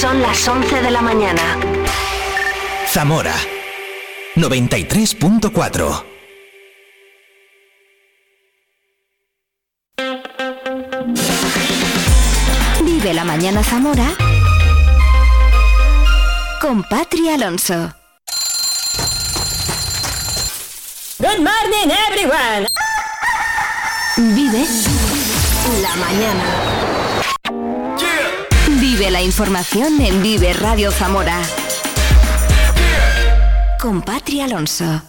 Son las 11 de la mañana. Zamora 93.4 Vive la mañana Zamora con Patri Alonso. Good morning, everyone. Vive la mañana. Vive la información en Vive Radio Zamora. Con Patri Alonso.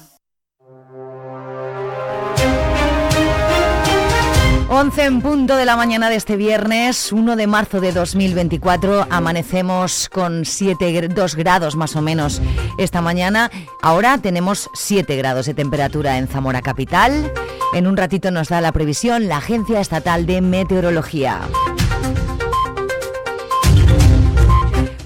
11 en punto de la mañana de este viernes, 1 de marzo de 2024. Amanecemos con 7, 2 grados más o menos esta mañana. Ahora tenemos 7 grados de temperatura en Zamora Capital. En un ratito nos da la previsión la Agencia Estatal de Meteorología.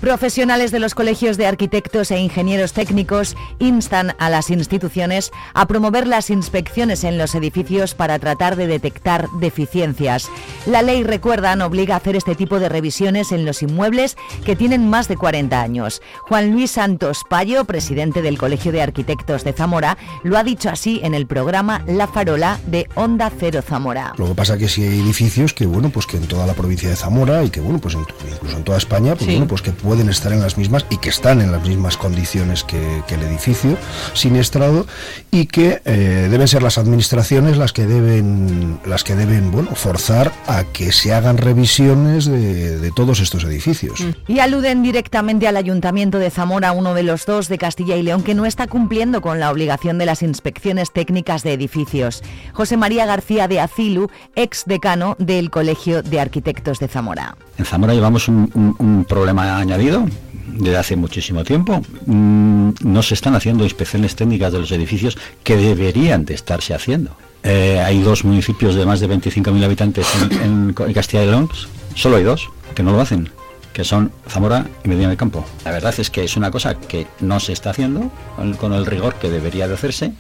Profesionales de los colegios de arquitectos e ingenieros técnicos instan a las instituciones a promover las inspecciones en los edificios para tratar de detectar deficiencias. La ley, recuerdan, obliga a hacer este tipo de revisiones en los inmuebles que tienen más de 40 años. Juan Luis Santos Payo, presidente del Colegio de Arquitectos de Zamora, lo ha dicho así en el programa La Farola de Onda Cero Zamora. Lo que pasa que si hay edificios que bueno, pues que en toda la provincia de Zamora y que bueno, pues incluso en toda España, pues Sí. bueno, pues que pueden estar en las mismas y que están en las mismas condiciones que, el edificio siniestrado y que eh, deben ser las administraciones las que deben las que deben bueno forzar a que se hagan revisiones de, de todos estos edificios. Y aluden directamente al Ayuntamiento de Zamora, uno de los dos de Castilla y León, que no está cumpliendo con la obligación de las inspecciones técnicas de edificios. José María García de Acilu, ex decano del Colegio de Arquitectos de Zamora. En Zamora llevamos un, problema añadido desde hace muchísimo tiempo. Mm, No se están haciendo inspecciones técnicas de los edificios que deberían de estarse haciendo. Eh, hay dos municipios de más de 25.000 habitantes en, en Castilla y León, solo hay dos que no lo hacen, que son Zamora y Medina del Campo. La verdad es que es una cosa que no se está haciendo con el rigor que debería de hacerse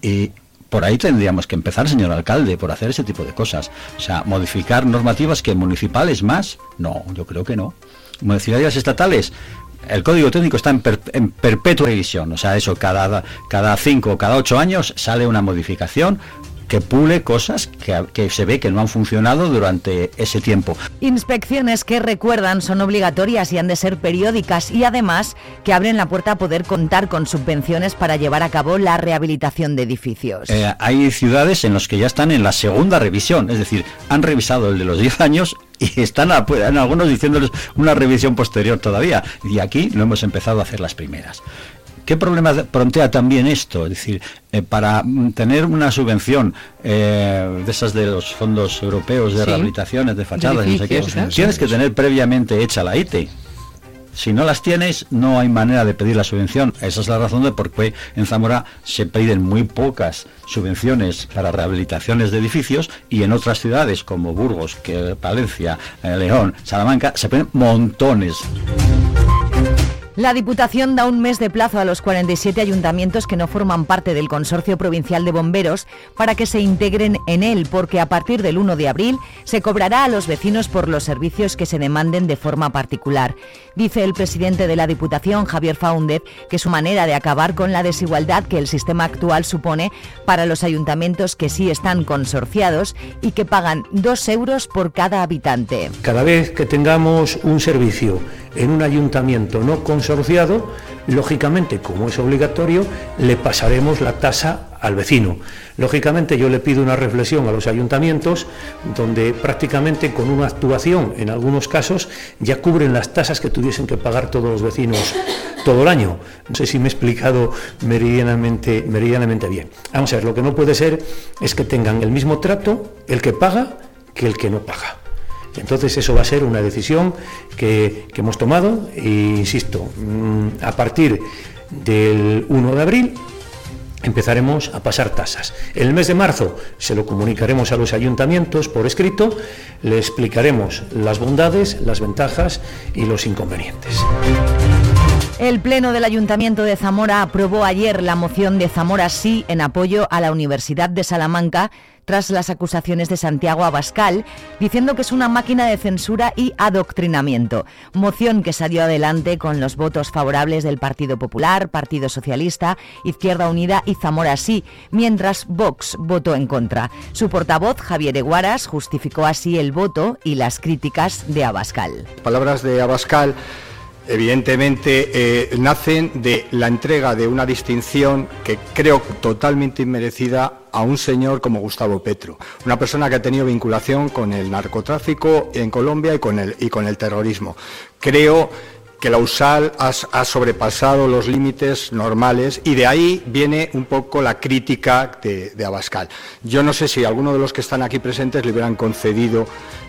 y por ahí tendríamos que empezar, señor alcalde, por hacer ese tipo de cosas. O sea, modificar normativas que municipales más. No, yo creo que no. Municipalidades estatales. El código técnico está en, per- en perpetua revisión. O sea, eso cada, cada cinco o cada ocho años sale una modificación que pule cosas que, que se ve que no han funcionado durante ese tiempo. Inspecciones que recuerdan son obligatorias y han de ser periódicas y además que abren la puerta a poder contar con subvenciones para llevar a cabo la rehabilitación de edificios. Eh, hay ciudades en las que ya están en la segunda revisión, es decir, han revisado el de los 10 años y están a- en algunos diciéndoles una revisión posterior todavía. Y aquí lo hemos empezado a hacer las primeras. ¿Qué problema de- plantea también esto? Es decir, eh, para tener una subvención eh, de esas de los fondos europeos de Sí. rehabilitaciones de fachadas, no sé qué, tienes que tener previamente hecha la ITE. Si no las tienes, no hay manera de pedir la subvención. Esa es la razón de por qué en Zamora se piden muy pocas subvenciones para rehabilitaciones de edificios y en otras ciudades como Burgos, que, Palencia, eh, León, Salamanca, se piden montones. La Diputación da un mes de plazo a los 47 ayuntamientos que no forman parte del Consorcio Provincial de Bomberos para que se integren en él, porque a partir del 1 de abril se cobrará a los vecinos por los servicios que se demanden de forma particular. Dice el presidente de la Diputación, Javier Faúndez, que su manera de acabar con la desigualdad que el sistema actual supone para los ayuntamientos que sí están consorciados y que pagan dos euros por cada habitante. Cada vez que tengamos un servicio en un ayuntamiento no consorciado, lógicamente, como es obligatorio, le pasaremos la tasa al vecino. Lógicamente, yo le pido una reflexión a los ayuntamientos donde prácticamente con una actuación, en algunos casos, ya cubren las tasas que tuviesen que pagar todos los vecinos todo el año. No sé si me he explicado meridianamente, meridianamente bien. Vamos a ver, lo que no puede ser es que tengan el mismo trato el que paga que el que no paga. Entonces eso va a ser una decisión que, hemos tomado e insisto, mm, a partir del 1 de abril empezaremos a pasar tasas. El mes de marzo se lo comunicaremos a los ayuntamientos por escrito, le explicaremos las bondades, las ventajas y los inconvenientes. El Pleno del Ayuntamiento de Zamora aprobó ayer la moción de Zamora Sí en apoyo a la Universidad de Salamanca tras las acusaciones de Santiago Abascal, diciendo que es una máquina de censura y adoctrinamiento. Moción que salió adelante con los votos favorables del Partido Popular, Partido Socialista, Izquierda Unida y Zamora Sí, mientras Vox votó en contra. Su portavoz, Javier Eguaras, justificó así el voto y las críticas de Abascal. Palabras de Abascal evidentemente eh, nacen de la entrega de una distinción que creo totalmente inmerecida a un señor como Gustavo Petro, una persona que ha tenido vinculación con el narcotráfico en Colombia y con el, y con el terrorismo. Creo que la USAL ha, sobrepasado los límites normales y de ahí viene un poco la crítica de, de, Abascal. Yo no sé si alguno de los que están aquí presentes le hubieran concedido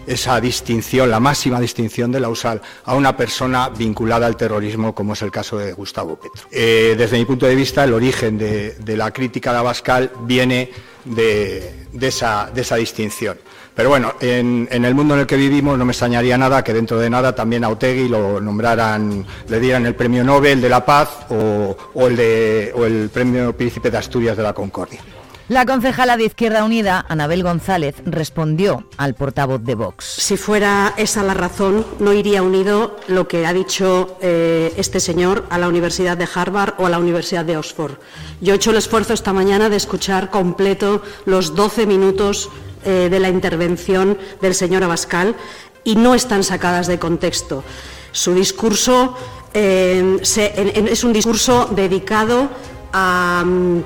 esa distinción, la máxima distinción de la USAL a una persona vinculada al terrorismo, como es el caso de Gustavo Petro. Eh, desde mi punto de vista, el origen de, la crítica de Abascal viene de, esa, distinción. Pero bueno, en, el mundo en el que vivimos no me extrañaría nada que dentro de nada también a Otegui lo nombraran, le dieran el premio Nobel de la Paz o, el, de, o el premio Príncipe de Asturias de la Concordia. La concejala de Izquierda Unida, Anabel González, respondió al portavoz de Vox. Si fuera esa la razón, no iría unido lo que ha dicho eh, este señor a la Universidad de Harvard o a la Universidad de Oxford. Yo he hecho el esfuerzo esta mañana de escuchar completo los 12 minutos eh, de la intervención del señor Abascal y no están sacadas de contexto. Su discurso eh, es un discurso dedicado a mm,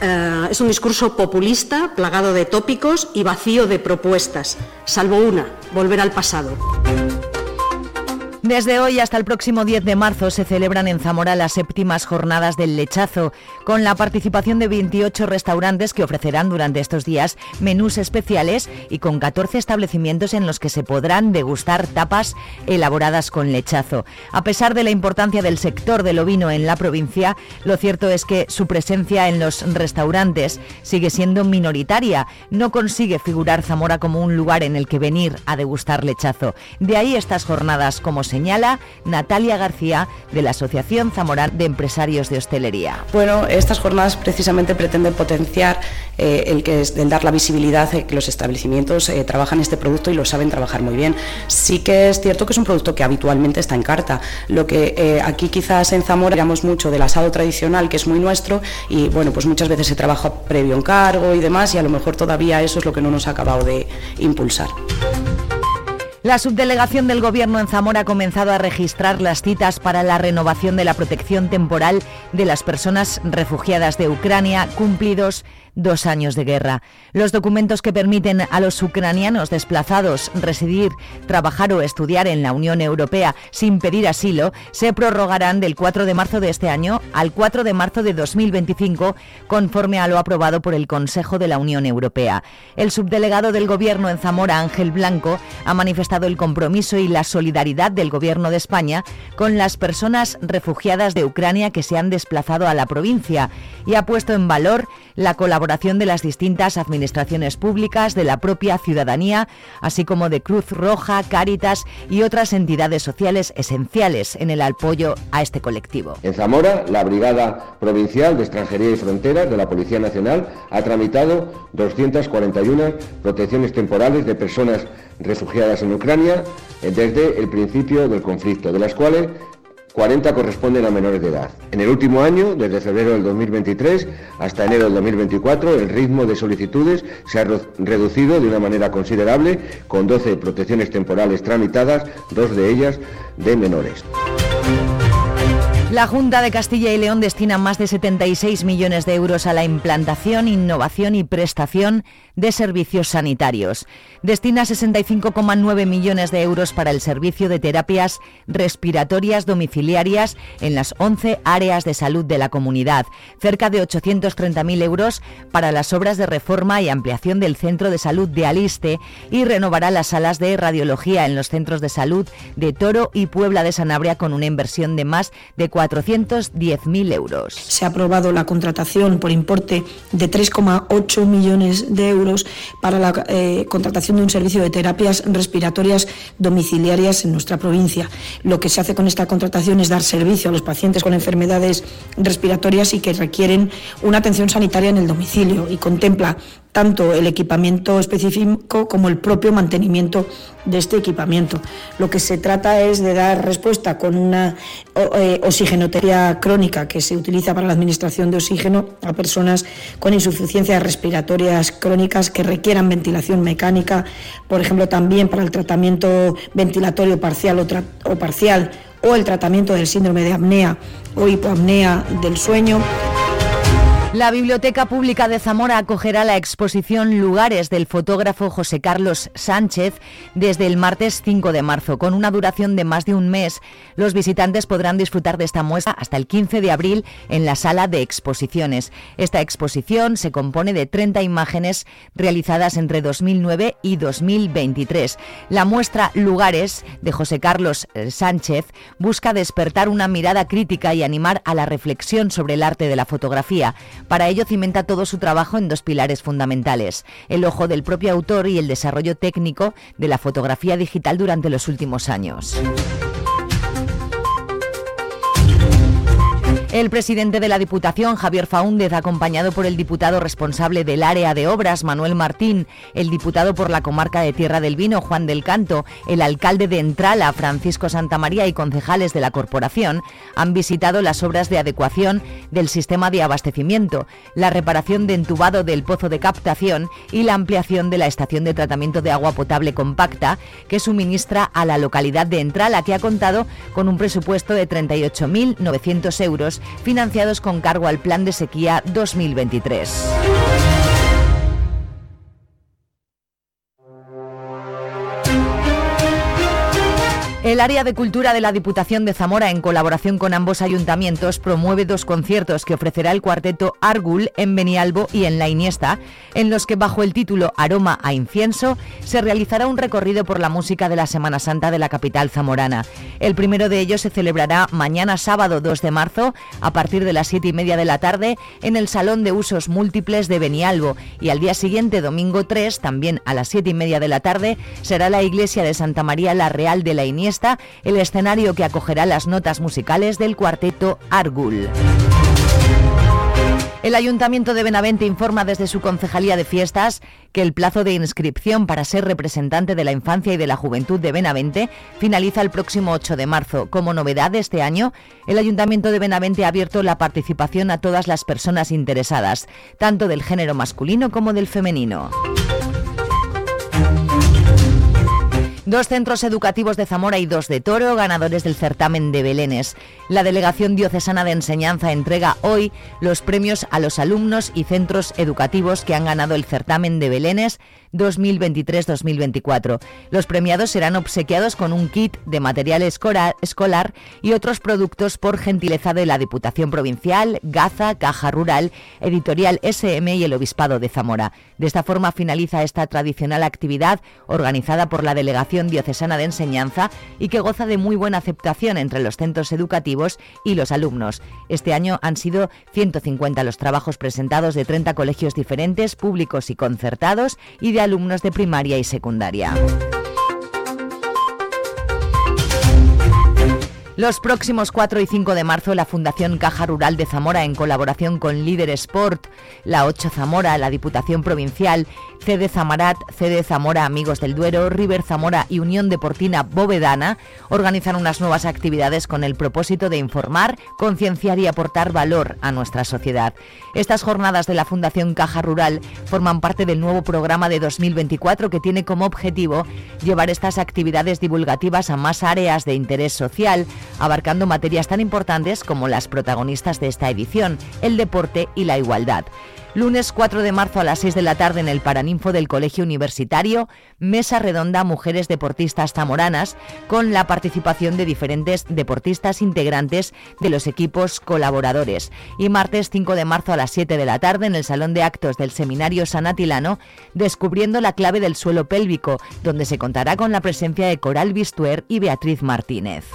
eh, es un discurso populista, plagado de tópicos y vacío de propuestas, salvo una, volver al pasado. Desde hoy hasta el próximo 10 de marzo se celebran en Zamora las séptimas jornadas del lechazo, con la participación de 28 restaurantes que ofrecerán durante estos días menús especiales y con 14 establecimientos en los que se podrán degustar tapas elaboradas con lechazo. A pesar de la importancia del sector del ovino en la provincia, lo cierto es que su presencia en los restaurantes sigue siendo minoritaria. No consigue figurar Zamora como un lugar en el que venir a degustar lechazo. De ahí estas jornadas como se señala Natalia García de la Asociación Zamorán de Empresarios de Hostelería. Bueno, estas jornadas precisamente pretenden potenciar eh, el que es dar la visibilidad de que los establecimientos eh, trabajan este producto y lo saben trabajar muy bien. Sí que es cierto que es un producto que habitualmente está en carta. Lo que eh, aquí quizás en Zamora llamamos mucho del asado tradicional, que es muy nuestro, y bueno, pues muchas veces se trabaja previo encargo y demás, y a lo mejor todavía eso es lo que no nos ha acabado de impulsar. La subdelegación del Gobierno en Zamora ha comenzado a registrar las citas para la renovación de la protección temporal de las personas refugiadas de Ucrania cumplidos dos años de guerra. Los documentos que permiten a los ucranianos desplazados residir, trabajar o estudiar en la Unión Europea sin pedir asilo se prorrogarán del 4 de marzo de este año al 4 de marzo de 2025, conforme a lo aprobado por el Consejo de la Unión Europea. El subdelegado del Gobierno en Zamora, Ángel Blanco, ha manifestado el compromiso y la solidaridad del Gobierno de España con las personas refugiadas de Ucrania que se han desplazado a la provincia y ha puesto en valor la colaboración de las distintas administraciones públicas, de la propia ciudadanía, así como de Cruz Roja, Cáritas y otras entidades sociales esenciales en el apoyo a este colectivo. En Zamora, la Brigada Provincial de Extranjería y Fronteras de la Policía Nacional ha tramitado 241 protecciones temporales de personas refugiadas en Ucrania desde el principio del conflicto, de las cuales 40 corresponden a menores de edad. En el último año, desde febrero del 2023 hasta enero del 2024, el ritmo de solicitudes se ha reducido de una manera considerable, con 12 protecciones temporales tramitadas, dos de ellas de menores. La Junta de Castilla y León destina más de 76 millones de euros a la implantación, innovación y prestación de servicios sanitarios. Destina 65,9 millones de euros para el servicio de terapias respiratorias domiciliarias en las 11 áreas de salud de la comunidad, cerca de 830.000 euros para las obras de reforma y ampliación del centro de salud de Aliste y renovará las salas de radiología en los centros de salud de Toro y Puebla de Sanabria con una inversión de más de 4 410.000 euros. Se ha aprobado la contratación por importe de 3,8 millones de euros para la eh, contratación de un servicio de terapias respiratorias domiciliarias en nuestra provincia. Lo que se hace con esta contratación es dar servicio a los pacientes con enfermedades respiratorias y que requieren una atención sanitaria en el domicilio y contempla tanto el equipamiento específico como el propio mantenimiento de este equipamiento. Lo que se trata es de dar respuesta con una eh, oxigenoterapia crónica que se utiliza para la administración de oxígeno a personas con insuficiencias respiratorias crónicas que requieran ventilación mecánica, por ejemplo, también para el tratamiento ventilatorio parcial o, parcial o el tratamiento del síndrome de apnea o hipoapnea del sueño. La Biblioteca Pública de Zamora acogerá la exposición Lugares del fotógrafo José Carlos Sánchez desde el martes 5 de marzo. Con una duración de más de un mes, los visitantes podrán disfrutar de esta muestra hasta el 15 de abril en la sala de exposiciones. Esta exposición se compone de 30 imágenes realizadas entre 2009 y 2023. La muestra Lugares de José Carlos eh, Sánchez busca despertar una mirada crítica y animar a la reflexión sobre el arte de la fotografía para ello cimenta todo su trabajo en dos pilares fundamentales, el ojo del propio autor y el desarrollo técnico de la fotografía digital durante los últimos años. El presidente de la Diputación, Javier Faúndez, acompañado por el diputado responsable del área de obras, Manuel Martín, el diputado por la comarca de Tierra del Vino, Juan del Canto, el alcalde de Entrala, Francisco Santamaría y concejales de la corporación, han visitado las obras de adecuación del sistema de abastecimiento, la reparación de entubado del pozo de captación y la ampliación de la estación de tratamiento de agua potable compacta que suministra a la localidad de Entrala, que ha contado con un presupuesto de 38.900 euros financiados con cargo al Plan de Sequía 2023. El área de cultura de la Diputación de Zamora, en colaboración con ambos ayuntamientos, promueve dos conciertos que ofrecerá el cuarteto Argul en Benialbo y en La Iniesta, en los que bajo el título Aroma a Incienso se realizará un recorrido por la música de la Semana Santa de la capital zamorana. El primero de ellos se celebrará mañana sábado 2 de marzo a partir de las 7 y media de la tarde en el Salón de Usos Múltiples de Benialbo y al día siguiente, domingo 3, también a las 7 y media de la tarde, será la iglesia de Santa María la Real de La Iniesta el escenario que acogerá las notas musicales del cuarteto Argul. El Ayuntamiento de Benavente informa desde su Concejalía de Fiestas que el plazo de inscripción para ser representante de la infancia y de la juventud de Benavente finaliza el próximo 8 de marzo. Como novedad de este año, el Ayuntamiento de Benavente ha abierto la participación a todas las personas interesadas, tanto del género masculino como del femenino. Dos centros educativos de Zamora y dos de Toro, ganadores del certamen de Belénes. La Delegación Diocesana de Enseñanza entrega hoy los premios a los alumnos y centros educativos que han ganado el certamen de Belénes 2023-2024. Los premiados serán obsequiados con un kit de material escolar y otros productos por gentileza de la Diputación Provincial, Gaza, Caja Rural, Editorial SM y el Obispado de Zamora. De esta forma finaliza esta tradicional actividad organizada por la Delegación Diocesana de Enseñanza y que goza de muy buena aceptación entre los centros educativos y los alumnos. Este año han sido 150 los trabajos presentados de 30 colegios diferentes, públicos y concertados, y de alumnos de primaria y secundaria. Los próximos 4 y 5 de marzo, la Fundación Caja Rural de Zamora, en colaboración con Líder Sport, la 8 Zamora, la Diputación Provincial, CD Zamarat, CD Zamora Amigos del Duero, River Zamora y Unión Deportina Bovedana, organizan unas nuevas actividades con el propósito de informar, concienciar y aportar valor a nuestra sociedad. Estas jornadas de la Fundación Caja Rural forman parte del nuevo programa de 2024 que tiene como objetivo llevar estas actividades divulgativas a más áreas de interés social, abarcando materias tan importantes como las protagonistas de esta edición, el deporte y la igualdad. Lunes 4 de marzo a las 6 de la tarde en el Paraninfo del Colegio Universitario, mesa redonda Mujeres Deportistas Zamoranas, con la participación de diferentes deportistas integrantes de los equipos colaboradores. Y martes 5 de marzo a las 7 de la tarde en el Salón de Actos del Seminario Sanatilano, descubriendo la clave del suelo pélvico, donde se contará con la presencia de Coral Bistuer y Beatriz Martínez.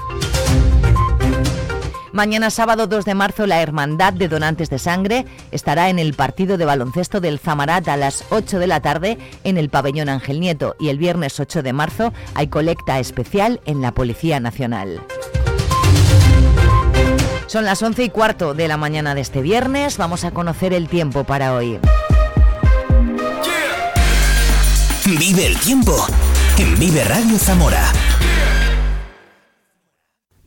Mañana sábado 2 de marzo la Hermandad de Donantes de Sangre estará en el partido de baloncesto del Zamarat a las 8 de la tarde en el pabellón Ángel Nieto y el viernes 8 de marzo hay colecta especial en la Policía Nacional. Son las 11 y cuarto de la mañana de este viernes. Vamos a conocer el tiempo para hoy. Vive el tiempo en Vive Radio Zamora.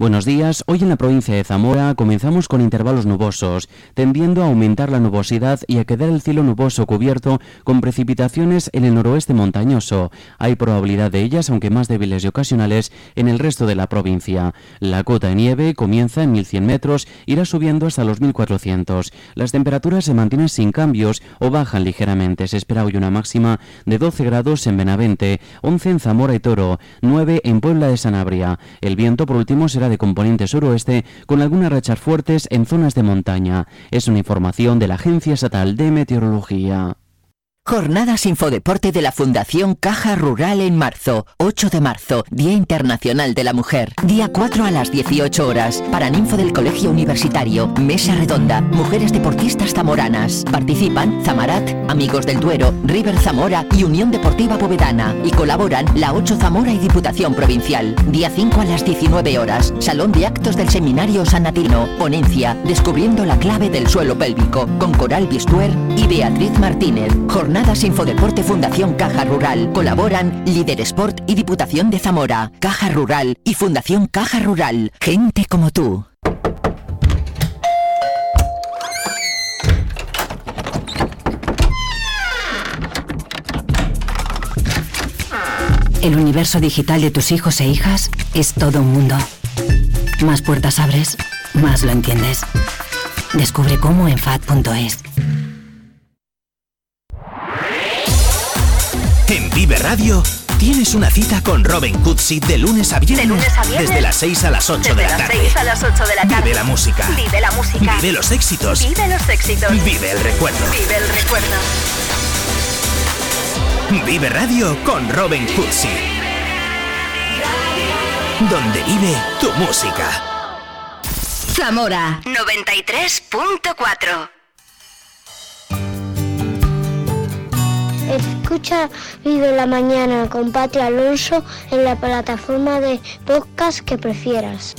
Buenos días. Hoy en la provincia de Zamora comenzamos con intervalos nubosos, tendiendo a aumentar la nubosidad y a quedar el cielo nuboso cubierto con precipitaciones en el noroeste montañoso. Hay probabilidad de ellas, aunque más débiles y ocasionales, en el resto de la provincia. La cota de nieve comienza en 1100 metros, irá subiendo hasta los 1400. Las temperaturas se mantienen sin cambios o bajan ligeramente. Se espera hoy una máxima de 12 grados en Benavente, 11 en Zamora y Toro, 9 en Puebla de Sanabria. El viento, por último, será de componente suroeste con algunas rachas fuertes en zonas de montaña. Es una información de la Agencia Estatal de Meteorología. Jornadas Infodeporte de la Fundación Caja Rural en marzo. 8 de marzo, Día Internacional de la Mujer. Día 4 a las 18 horas. Paraninfo del Colegio Universitario. Mesa Redonda. Mujeres deportistas zamoranas. Participan Zamarat, Amigos del Duero, River Zamora y Unión Deportiva Povedana. Y colaboran la 8 Zamora y Diputación Provincial. Día 5 a las 19 horas. Salón de Actos del Seminario Sanatino. Ponencia. Descubriendo la clave del suelo pélvico. Con Coral Bistuer y Beatriz Martínez. Jornadas Infodeporte Fundación Caja Rural. Colaboran Líder Sport y Diputación de Zamora. Caja Rural y Fundación Caja Rural. Gente como tú. El universo digital de tus hijos e hijas es todo un mundo. Más puertas abres, más lo entiendes. Descubre cómo en FAD.es. Vive Radio tienes una cita con Robin Cutsi de lunes a viernes. De lunes a viernes. Desde las 6 a las 8 Desde de la las tarde. 6 a las 8 de la tarde. Vive la música. Vive la música. Vive los éxitos. Vive los éxitos. Vive el recuerdo. Vive el recuerdo. Vive Radio con Robin Cutsi. Donde vive tu música. Zamora 93.4 Escucha Vive la Mañana con Pati Alonso en la plataforma de podcast que prefieras.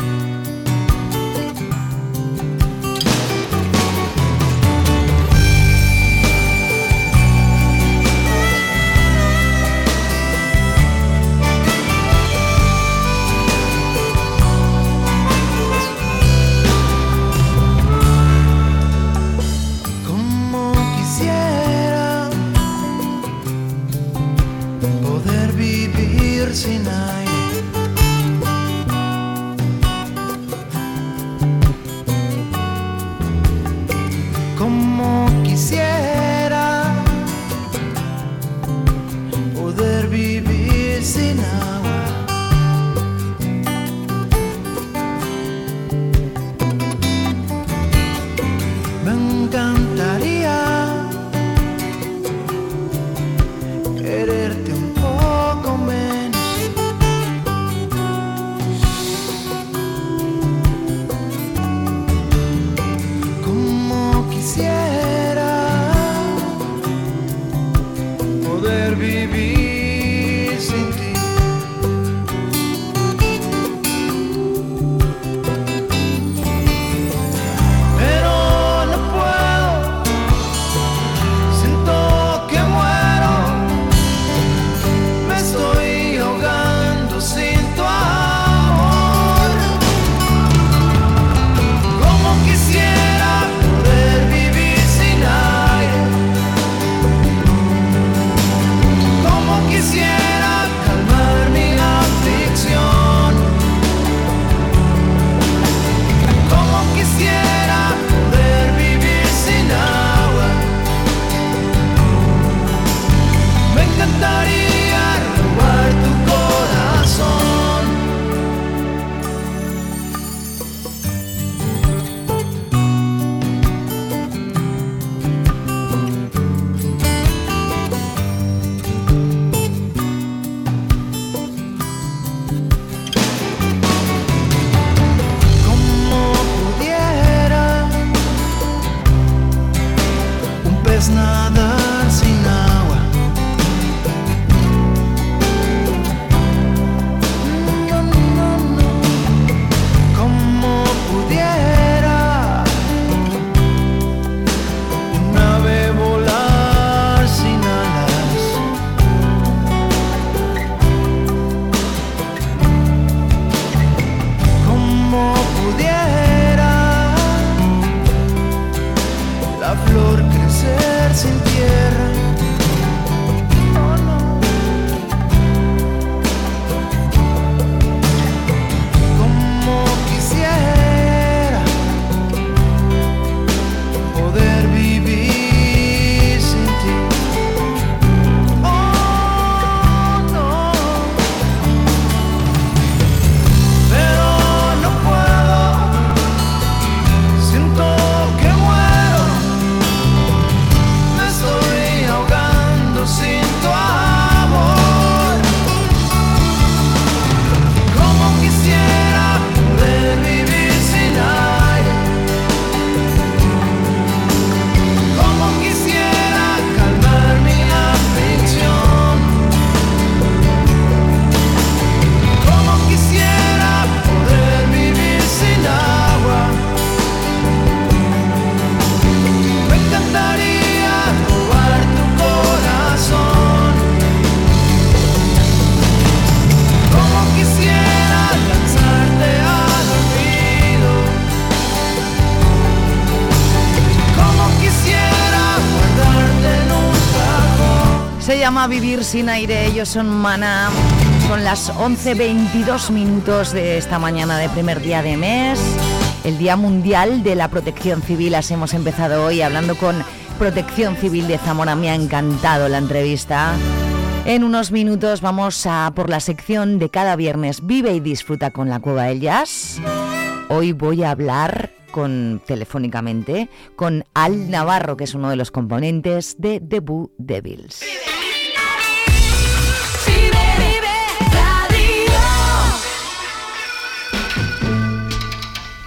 Llama Vivir sin aire, ellos son Mana. Son las 11.22 minutos de esta mañana de primer día de mes, el Día Mundial de la Protección Civil. Hemos empezado hoy hablando con Protección Civil de Zamora. Me ha encantado la entrevista. En unos minutos vamos a por la sección de cada viernes Vive y disfruta con la Cueva del Jazz. Hoy voy a hablar con telefónicamente con Al Navarro, que es uno de los componentes de The Boo Devils.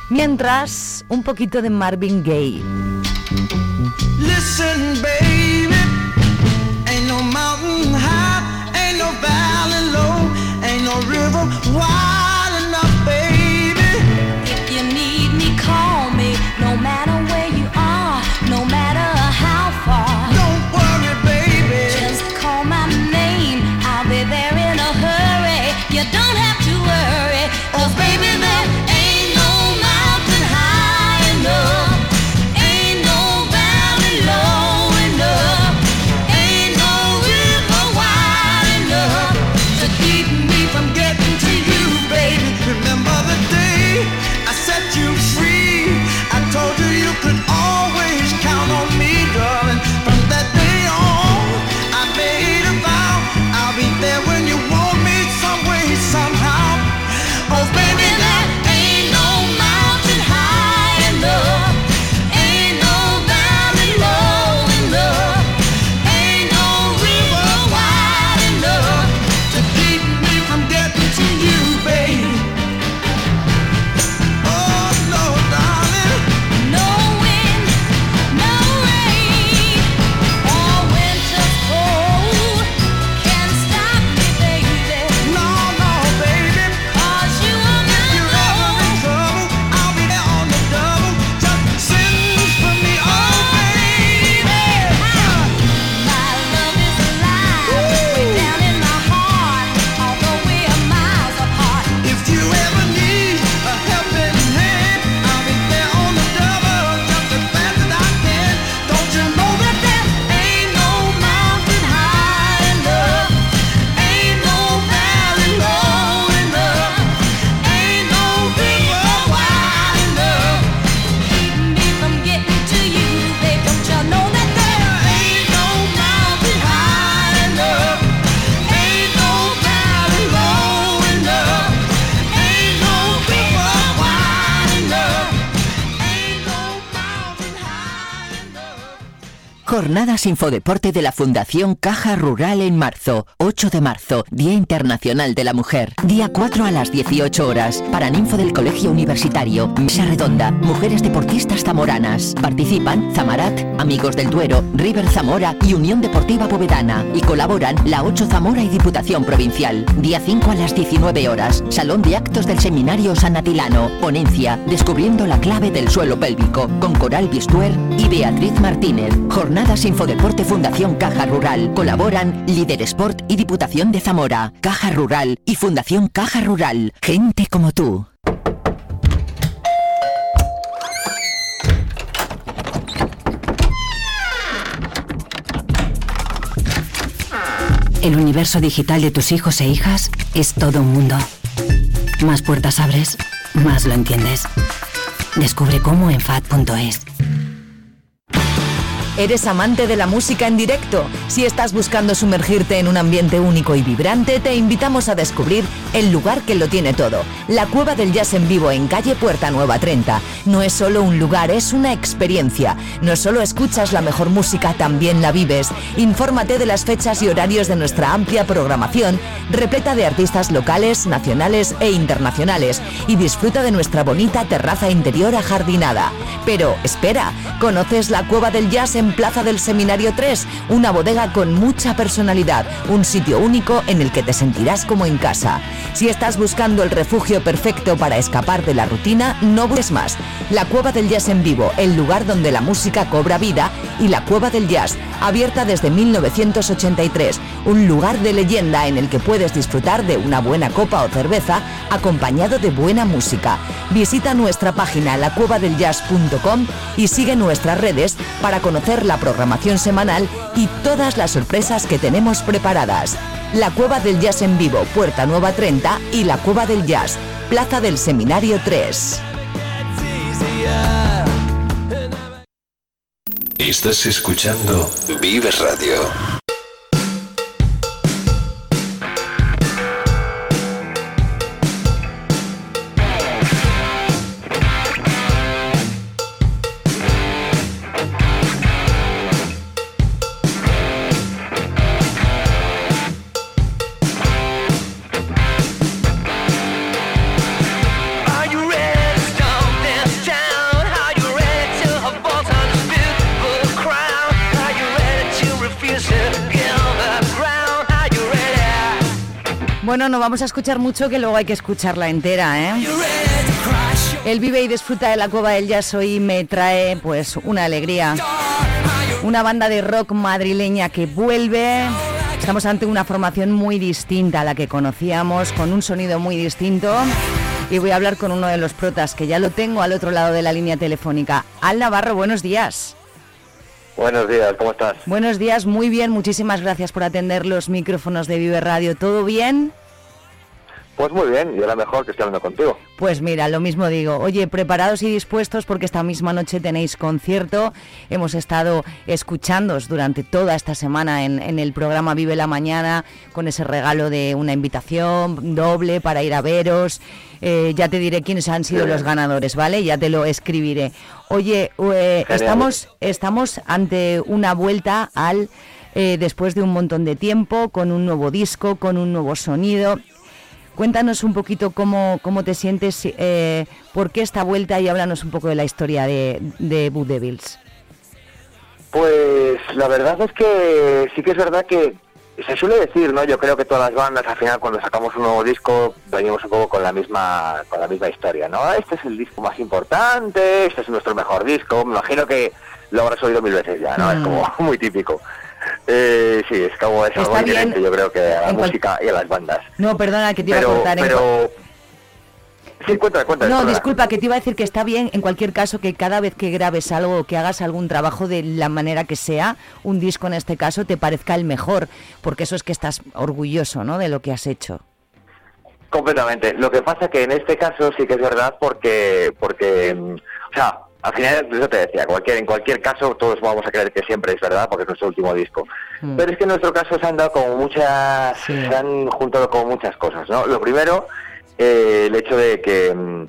Mientras, un poquito de Marvin Gaye. Listen, baby, ain't no mountain high, ain't no valley low, ain't no river wide enough, baby. If you need me, call me. No matter where you are, no matter how far. Don't worry, baby. Just call my name. I'll be there in a hurry. You don't have to worry. Cause baby, Jornadas Infodeporte de la Fundación Caja Rural en marzo. 8 de marzo, Día Internacional de la Mujer. Día 4 a las 18 horas. Para Ninfo del Colegio Universitario. Mesa Redonda. Mujeres deportistas zamoranas. Participan Zamarat, Amigos del Duero, River Zamora y Unión Deportiva Povedana. Y colaboran la 8 Zamora y Diputación Provincial. Día 5 a las 19 horas. Salón de Actos del Seminario San Atilano. Ponencia Descubriendo la clave del suelo pélvico. Con Coral Bistuer y Beatriz Martínez. Jornadas Infodeporte Fundación Caja Rural. Colaboran Líder Sport y Diputación de Zamora. Caja Rural y Fundación Caja Rural. Gente como tú. El universo digital de tus hijos e hijas es todo un mundo. Más puertas abres, más lo entiendes. Descubre cómo en FAD.es. ¿Eres amante de la música en directo? Si estás buscando sumergirte en un ambiente único y vibrante, te invitamos a descubrir el lugar que lo tiene todo. La Cueva del Jazz en vivo en calle Puerta Nueva 30. No es solo un lugar, es una experiencia. No solo escuchas la mejor música, también la vives. Infórmate de las fechas y horarios de nuestra amplia programación, repleta de artistas locales, nacionales e internacionales. Y disfruta de nuestra bonita terraza interior ajardinada. Pero espera, ¿conoces la Cueva del Jazz en Plaza del Seminario 3? Una bodega con mucha personalidad, un sitio único en el que te sentirás como en casa. Si estás buscando el refugio perfecto para escapar de la rutina, no busques más. La Cueva del Jazz en vivo, el lugar donde la música cobra vida, y la Cueva del Jazz, abierta desde 1983, un lugar de leyenda en el que puedes disfrutar de una buena copa o cerveza acompañado de buena música. Visita nuestra página lacuevadeljazz.com y sigue nuestras redes para conocer la programación semanal y todas las sorpresas que tenemos preparadas. La Cueva del Jazz en vivo, Puerta Nueva 30 y la Cueva del Jazz, Plaza del Seminario 3. Estás escuchando Vive Radio. No vamos a escuchar mucho, que luego hay que escucharla entera, ¿eh? El vive y disfruta de la Cueva del Jazz hoy me trae pues una alegría. Una banda de rock madrileña que vuelve. Estamos ante una formación muy distinta a la que conocíamos, con un sonido muy distinto. Y voy a hablar con uno de los protas, que ya lo tengo al otro lado de la línea telefónica. Al Navarro, buenos días. Buenos días, ¿cómo estás? Buenos días, muy bien, muchísimas gracias por atender los micrófonos de Vive Radio. ¿Todo bien? Pues muy bien, y era mejor que estoy hablando contigo. Pues mira, lo mismo digo. Oye, preparados y dispuestos porque esta misma noche tenéis concierto. Hemos estado escuchándoos durante toda esta semana en, en el programa Vive la Mañana con ese regalo de una invitación doble para ir a veros. Eh, ya te diré quiénes han sido los ganadores, ¿vale? Ya te lo escribiré. Oye, eh, estamos, estamos ante una vuelta al... eh, después de un montón de tiempo, con un nuevo disco, con un nuevo sonido. Cuéntanos un poquito cómo, cómo te sientes, eh, por qué esta vuelta y háblanos un poco de la historia de, de Devils. Pues la verdad es que sí que es verdad que se suele decir, ¿no? Yo creo que todas las bandas al final cuando sacamos un nuevo disco venimos un poco con la misma con la misma historia, ¿no? Este es el disco más importante, este es nuestro mejor disco. Me imagino que lo habrás oído mil veces ya, ¿no? Es Mm. como muy típico. Eh, sí, es como es algo inherente, yo creo que a la en música y a las bandas. No, perdona, que te iba a cortar. pero... Sí, cuéntame, cuéntame. No, perdona. disculpa, que te iba a decir que está bien, en cualquier caso, que cada vez que grabes algo o que hagas algún trabajo de la manera que sea, un disco en este caso, te parezca el mejor, porque eso es que estás orgulloso, ¿no?, de lo que has hecho. Completamente. Lo que pasa que en este caso sí que es verdad porque, porque, mm, o sea, al final, eso te decía, cualquier, en cualquier caso todos vamos a creer que siempre es verdad porque es nuestro último disco. Mm. Pero es que en nuestro caso se han dado como muchas, se han juntado como muchas cosas, ¿no? Lo primero, eh, el hecho de que mm,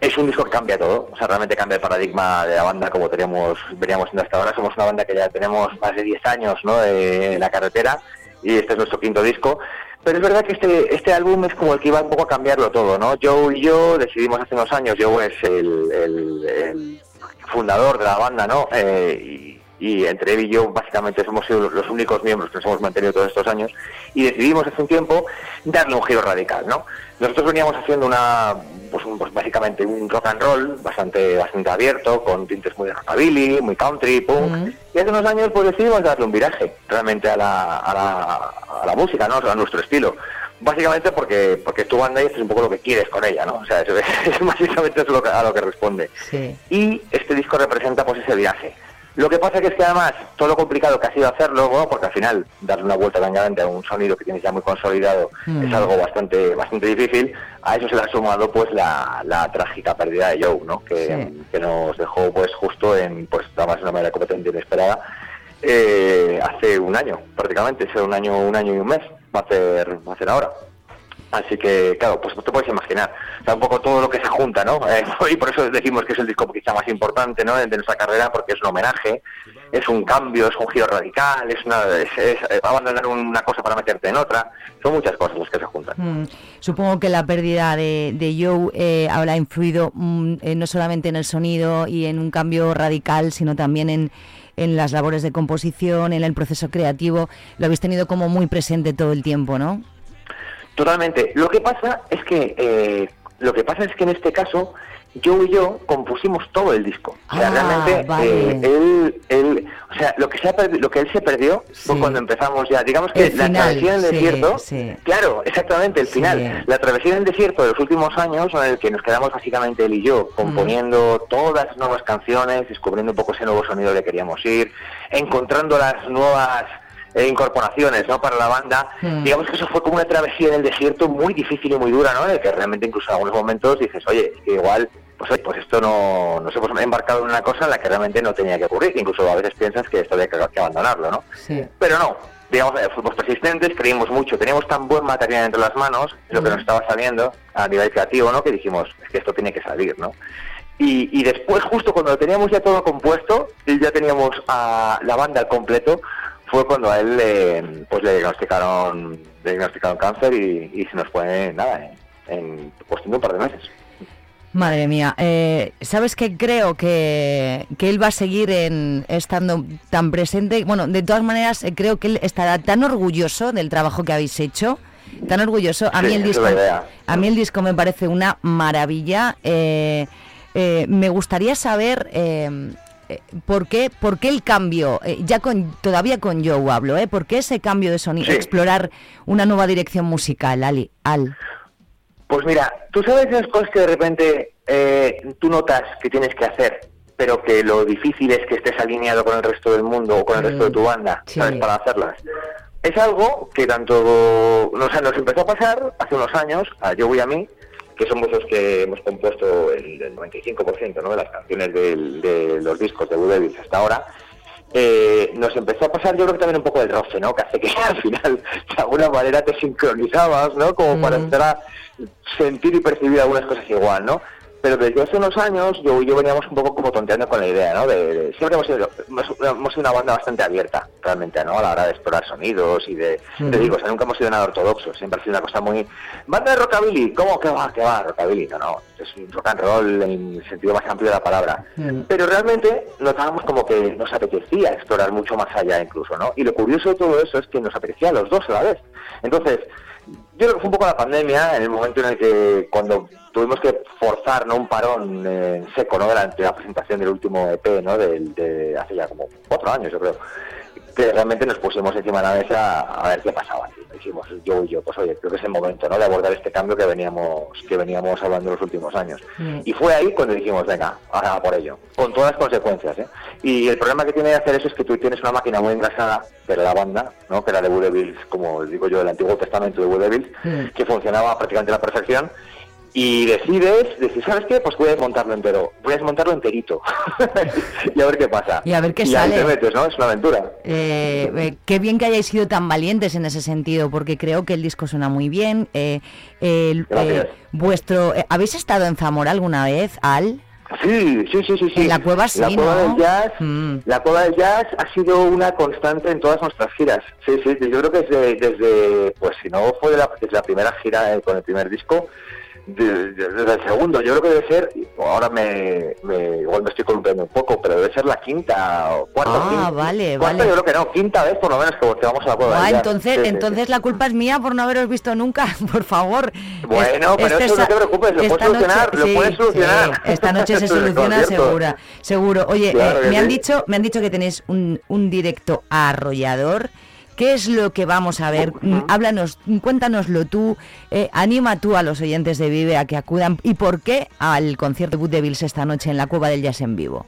es un disco que cambia todo, o sea, realmente cambia el paradigma de la banda como teníamos, veníamos siendo hasta ahora. Somos una banda que ya tenemos más de 10 años, ¿no? De, en la carretera y este es nuestro quinto disco. Pero es verdad que este, este álbum es como el que iba un poco a cambiarlo todo, ¿no? Joe y yo decidimos hace unos años, Joe es el, el- el fundador de la banda, ¿no? Eh, y, y entre él y yo básicamente hemos sido los- únicos miembros que nos hemos mantenido todos estos años y decidimos hace un tiempo darle un giro radical, ¿no? Nosotros veníamos haciendo una, pues, un- pues básicamente un rock and roll bastante, bastante abierto, con tintes muy de rockabilly, muy country, punk, y hace unos años pues decidimos darle un viraje realmente a la, a la, a la música, ¿no? a nuestro estilo. Básicamente porque porque tu banda y esto es un poco lo que quieres con ella, ¿no? O sea, eso es, es básicamente eso lo que- a lo que responde. Sí. Y este disco representa pues ese viaje. Lo que pasa que es que además todo lo complicado que ha sido hacerlo, ¿no? porque al final darle una vuelta tan grande a un sonido que tienes ya muy consolidado Mm. es algo bastante bastante difícil. A eso se le ha sumado pues la, la trágica pérdida de Joe, ¿no? Que, Sí. que nos dejó pues justo en pues además de una manera completamente inesperada eh, hace un año prácticamente, hace un año un año y un mes va a hacer va a ser ahora. Así que, claro, pues te puedes imaginar. O un poco todo lo que se junta, ¿no? Eh, y por eso decimos que es el disco quizá más importante, ¿no? De nuestra carrera, porque es un homenaje, es un cambio, es un giro radical, es, una, es, es, eh, abandonar una cosa para meterte en otra. Son muchas cosas las que se juntan. Mm, Supongo que la pérdida de, de Joe eh, habrá influido mm, eh, no solamente en el sonido y en un cambio radical, sino también en, en las labores de composición, en el proceso creativo. Lo habéis tenido como muy presente todo el tiempo, ¿no? Totalmente. Lo que pasa es que eh, lo que pasa es que en este caso Joe y yo compusimos todo el disco. O sea, Ah, realmente vale. eh, él, él, O sea, lo que, se ha perdi- lo que él se perdió fue cuando empezamos ya. Digamos que El la final, travesía en el sí, desierto. sí. Claro, exactamente, el final. La travesía en el desierto de los últimos años, en el que nos quedamos básicamente él y yo, componiendo todas las nuevas canciones, descubriendo un poco ese nuevo sonido que queríamos ir, encontrando las nuevas incorporaciones ¿no? para la banda. Mm. Digamos que eso fue como una travesía en el desierto muy difícil y muy dura, ¿no? En el que realmente incluso en algunos momentos dices, oye, es que igual, pues, oye, pues esto no, nos hemos embarcado en una cosa en la que realmente no tenía que ocurrir, que incluso a veces piensas que esto había que, que abandonarlo, ¿no? Sí. Pero no, digamos, eh, fuimos persistentes, creímos mucho, teníamos tan buen material entre las manos, lo que nos estaba saliendo a nivel creativo, ¿no? Que dijimos, es que esto tiene que salir, ¿no? Y, y después, justo cuando lo teníamos ya todo compuesto, y ya teníamos a la banda al completo, fue cuando a él le, pues le diagnosticaron, le diagnosticaron cáncer y, y se nos fue, nada, en, en cuestión de un par de meses. Madre mía, eh, ¿sabes qué? Creo que, que él va a seguir en, estando tan presente. Bueno, de todas maneras, eh, creo que él estará tan orgulloso del trabajo que habéis hecho, tan orgulloso. A mí Sí, el disco, a mí el disco me parece una maravilla. Eh, eh, me gustaría saber eh, por qué, por qué el cambio, eh, ya con todavía con Joe hablo, ¿eh? ¿Por qué ese cambio de sonido, Sí. explorar una nueva dirección musical, Ali, Al? Pues mira, tú sabes esas cosas que de repente eh, tú notas que tienes que hacer, pero que lo difícil es que estés alineado con el resto del mundo o con el resto de tu banda, sí. ¿sabes? Para hacerlas. Es algo que tanto o sea, nos empezó a pasar hace unos años, a Joe y a mí, que somos los que hemos compuesto el, el 95% ¿no? de las canciones del- de los discos de Devils hasta ahora. eh, nos empezó a pasar yo creo que también un poco del roce, ¿no? Que hace que al final de alguna manera te sincronizabas, ¿no? Como para empezar a sentir y percibir algunas cosas igual, ¿no? Pero desde hace unos años yo y yo veníamos un poco como tonteando con la idea, ¿no? De, de- siempre hemos sido, hemos, sido una banda bastante abierta, realmente, ¿no? A la hora de explorar sonidos y de... Te digo, o sea, nunca hemos sido nada ortodoxo, siempre ha sido una cosa muy... Banda de rockabilly, ¿cómo que va? que va? Rockabilly, no, no. Es un rock and roll en el sentido más amplio de la palabra. Pero realmente notábamos como que nos apetecía explorar mucho más allá incluso, ¿no? Y lo curioso de todo eso es que nos apetecía a los dos a la vez. Entonces, yo creo que fue un poco la pandemia, en el momento en el que cuando tuvimos que forzar ¿no? un parón eh, en seco ¿no? de, la, de presentación del último EP, ¿no? Del- de hace ya como cuatro años, yo creo, que realmente nos pusimos encima de la mesa a ver qué pasaba. Dijimos, yo y yo, pues oye, creo que es el momento ¿no? de abordar este cambio que veníamos que veníamos hablando en los últimos años. Y fue ahí cuando dijimos, venga, ahora por ello, con todas las consecuencias. ¿eh? Y el problema que tiene de hacer eso es que tú tienes una máquina muy engrasada, que era la banda, ¿no? que era de Blue Devils, como digo yo, el Antiguo Testamento de Blue Devils, que funcionaba prácticamente a la perfección. Y decides, decir, ¿sabes qué? Pues voy a desmontarlo entero, voy a desmontarlo enterito y a ver qué pasa. Y a ver qué y sale. ahí te metes, ¿no? Es una aventura. Eh, eh, qué bien que hayáis sido tan valientes en ese sentido, porque creo que el disco suena muy bien. Eh, el- eh, vuestro, eh, ¿Habéis estado en Zamora alguna vez, Al? Sí, sí, sí, sí. sí. En la cueva sí, La cueva ¿no? del jazz, Mm. la cueva del jazz ha sido una constante en todas nuestras giras. Sí, sí, yo creo que desde, desde pues si no fue de la, desde la primera gira eh, con el primer disco, desde el segundo, yo creo que debe ser, ahora me, me- igual me estoy columpiando un poco, pero debe ser la quinta o cuarta. Ah, quinta- vale, cuarta, vale. Yo creo que no, quinta vez por lo menos que, vamos a la cueva Ah, entonces, Sí, sí, sí. entonces la culpa es mía por no haberos visto nunca, por favor. Bueno, pero Este eso no te preocupes, lo puedes solucionar, lo puedes solucionar. sí, esta noche se soluciona segura, seguro. Oye, Claro eh, me han dicho, me han dicho que tenéis un, un directo arrollador. ¿Qué es lo que vamos a ver? Mm, Háblanos, cuéntanoslo tú, eh, anima tú a los oyentes de Vive a que acudan y por qué al concierto de Good Devils esta noche en la Cueva del Jazz en vivo.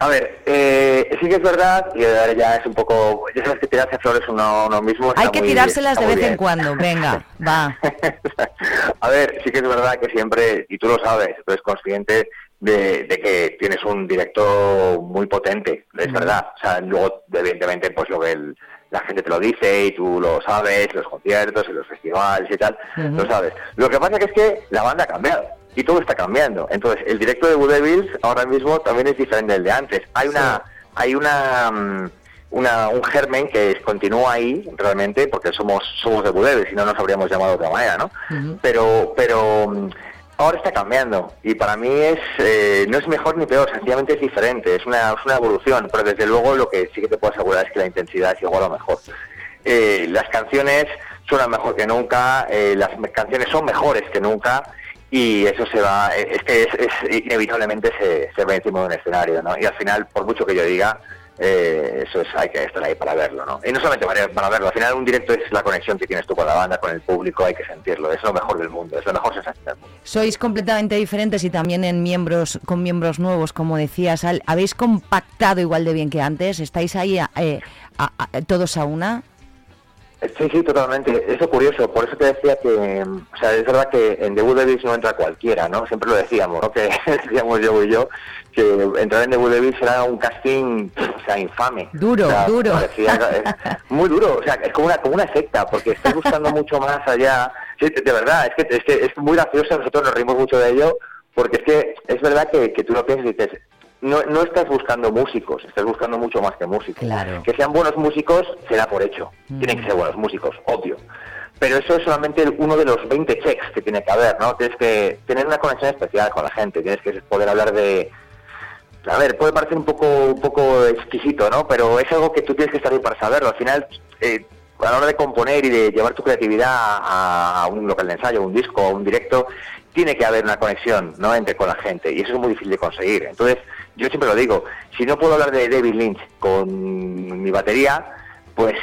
A ver, eh, sí que es verdad, y ahora ya es un poco, ya sabes que tirarse flores uno, uno mismo. Hay que muy- tirárselas de vez en cuando, venga, va. A ver, sí que es verdad que siempre, y tú lo sabes, tú eres consciente de, de que tienes un directo muy potente, es verdad. O sea, luego, evidentemente, pues lo que el- la gente te lo dice y tú lo sabes, los conciertos y los festivales y tal, lo sabes. Lo que pasa que es que la banda ha cambiado y todo está cambiando. Entonces, el directo de Devils ahora mismo también es diferente del de antes. Hay una, hay una, mm, una, un germen que es- continúa ahí realmente porque somos, somos de Devils, si no nos habríamos llamado de otra manera, ¿no? pero pero mm, ahora está cambiando. Y para mí es eh, no es mejor ni peor sencillamente es diferente es una, es una evolución. Pero desde luego lo que sí que te puedo asegurar es que la intensidad es igual o mejor. Eh, las canciones suenan mejor que nunca eh, las canciones son mejores que nunca y eso se va es que es, es- inevitablemente se, se ve encima de un escenario ¿no? y al final por mucho que yo diga eh, eso es, hay que estar ahí para verlo, ¿no? Y no solamente para, verlo, al final un directo es la conexión que tienes tú con la banda, con el público, hay que sentirlo, es lo mejor del mundo, es la mejor sensación del mundo. Sois completamente diferentes y también en miembros con miembros nuevos, como decías. ¿Habéis compactado igual de bien que antes? ¿Estáis ahí eh, a- a- todos a una? Sí, sí, totalmente. Eso es curioso. Por eso te decía que, mm, o sea, es verdad que en Debut Davis no entra cualquiera, ¿no? Siempre lo decíamos, ¿no? Que decíamos yo y yo que entrar en Debut Davis era un casting, o sea, infame. Duro, O sea, duro. parecía- muy duro. O sea, es como una, como una secta, porque estás buscando mucho más allá. Sí, de, de verdad, es que, es que es muy gracioso. Nosotros nos reímos mucho de ello, porque es que es verdad que, que tú lo piensas y dices, no, no estás buscando músicos, estás buscando mucho más que músicos. Claro. Que sean buenos músicos se da por hecho. Mm. Tienen que ser buenos músicos, obvio. Pero eso es solamente uno de los 20 checks que tiene que haber, ¿no? Tienes que tener una conexión especial con la gente, tienes que poder hablar de... A ver, puede parecer un poco, un poco exquisito, ¿no? Pero es algo que tú tienes que estar ahí para saberlo. Al final, eh, a la hora de componer y de llevar tu creatividad a, a un local de ensayo, un disco, a un directo, tiene que haber una conexión, ¿no? Entre con la gente y eso es muy difícil de conseguir. Entonces, yo siempre lo digo, si no puedo hablar de David Lynch con mi batería, pues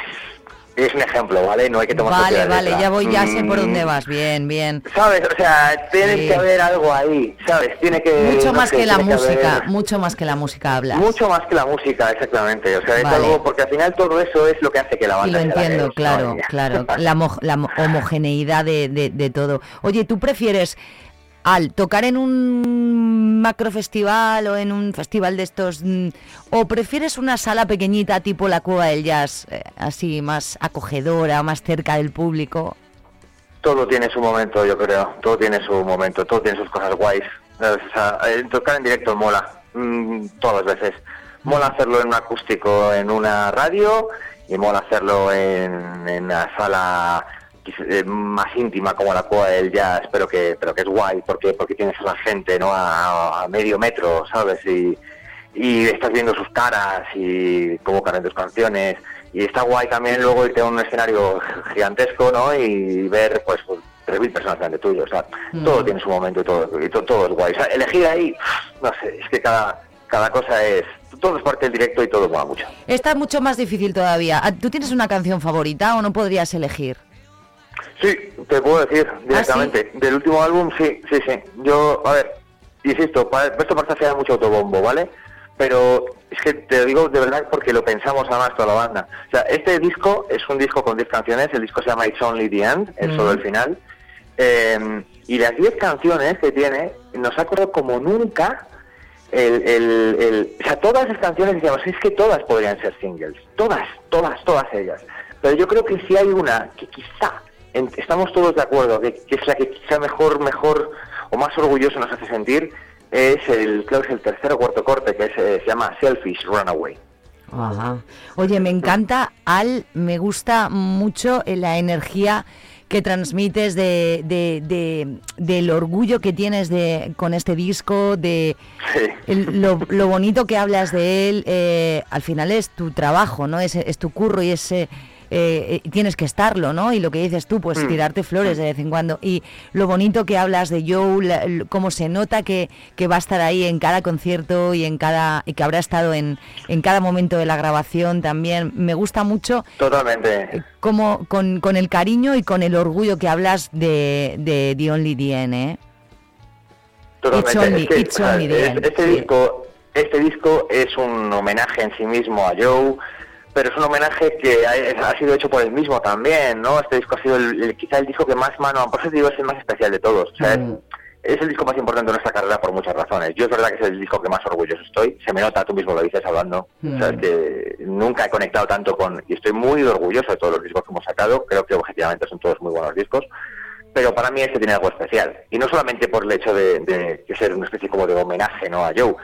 es un ejemplo, ¿vale? No hay que tomar Vale, vale, letra. ya voy, ya sé por Mm, dónde vas. Bien, bien. ¿Sabes? O sea, tiene Sí. que haber algo ahí, ¿sabes? Tiene que... Mucho más que la música, mucho más que la música hablas. Mucho más que la música, exactamente. O sea, es Vale. algo, porque al final todo eso es lo que hace que la Y banda lo la entiendo, es, ¿no? claro, claro. La, mo- la mo- homogeneidad de, de- de todo. Oye, ¿tú prefieres al tocar en un macrofestival o en un festival de estos mm, o prefieres una sala pequeñita tipo la Cueva del Jazz, eh, así más acogedora, más cerca del público? Todo tiene su momento, yo creo. Todo tiene su momento, todo tiene sus cosas guays. eh, tocar en directo mola, mm, todas las veces. Mola hacerlo en un acústico en una radio y mola hacerlo en, una sala más íntima como la cueva del jazz, pero que, pero que es guay porque, porque tienes a la gente ¿no? a, a medio metro, ¿sabes? Y, y estás viendo sus caras y cómo cantan tus canciones y está guay también luego irte a un escenario gigantesco ¿no? y ver pues 3.000 personas delante tuyo, o sea, Mm. todo tiene su momento y todo, y to- todo es guay, o sea, elegir ahí, no sé, es que cada, cada cosa es, todo es parte del directo y todo mola mucho. Está mucho más difícil todavía. Ah, ¿Tú tienes una canción favorita o no podrías elegir? Sí, te puedo decir directamente. Del último álbum, sí, sí, sí. Yo, a ver, insisto, pa- esto parece hacer mucho autobombo, ¿vale? Pero es que te lo digo de verdad porque lo pensamos además toda la banda. O sea, este disco es un disco con 10 canciones, el disco se llama It's Only the End, es Mm. solo el final. Eh, y las 10 canciones que tiene, nos ha acordado como nunca el, el, el- o sea, todas las canciones decíamos, es que todas podrían ser singles, todas, todas, todas ellas. Pero yo creo que si hay una que quizá en- estamos todos de acuerdo, que, que es la que quizá mejor, mejor o más orgulloso nos hace sentir, es el, creo que es el tercer o cuarto corte, que es, eh, se llama Selfish Runaway. Ajá. Oye, me encanta, Al, me gusta mucho eh, la energía que transmites de, de- de- del orgullo que tienes de con este disco, de el- lo, lo bonito que hablas de él. eh, al final es tu trabajo, ¿no? Es, es tu curro y es eh, eh, eh, tienes que estarlo, ¿no? Y lo que dices tú, pues Mm. tirarte flores de vez en cuando. Y lo bonito que hablas de Joe, la- cómo se nota que, que va a estar ahí en cada concierto y en cada y que habrá estado en, en cada momento de la grabación también. Me gusta mucho Totalmente. como con, con el cariño y con el orgullo que hablas de, de The Only End, ¿eh? Totalmente. Only- Es que, o sea, este sí. disco, este disco es un homenaje en sí mismo a Joe, pero es un homenaje que ha, ha sido hecho por él mismo también, ¿no? Este disco ha sido el- el- quizá el disco que más mano, por eso te digo es el más especial de todos. O sea, es- es el disco más importante de nuestra carrera por muchas razones. Yo es verdad que es el disco que más orgulloso estoy. Se me nota, tú mismo lo dices hablando. O sea, es que nunca he conectado tanto con... Y estoy muy orgulloso de todos los discos que hemos sacado. Creo que objetivamente son todos muy buenos discos. Pero para mí este tiene algo especial. Y no solamente por el hecho de, de que ser una especie como de homenaje ¿no? a Joe,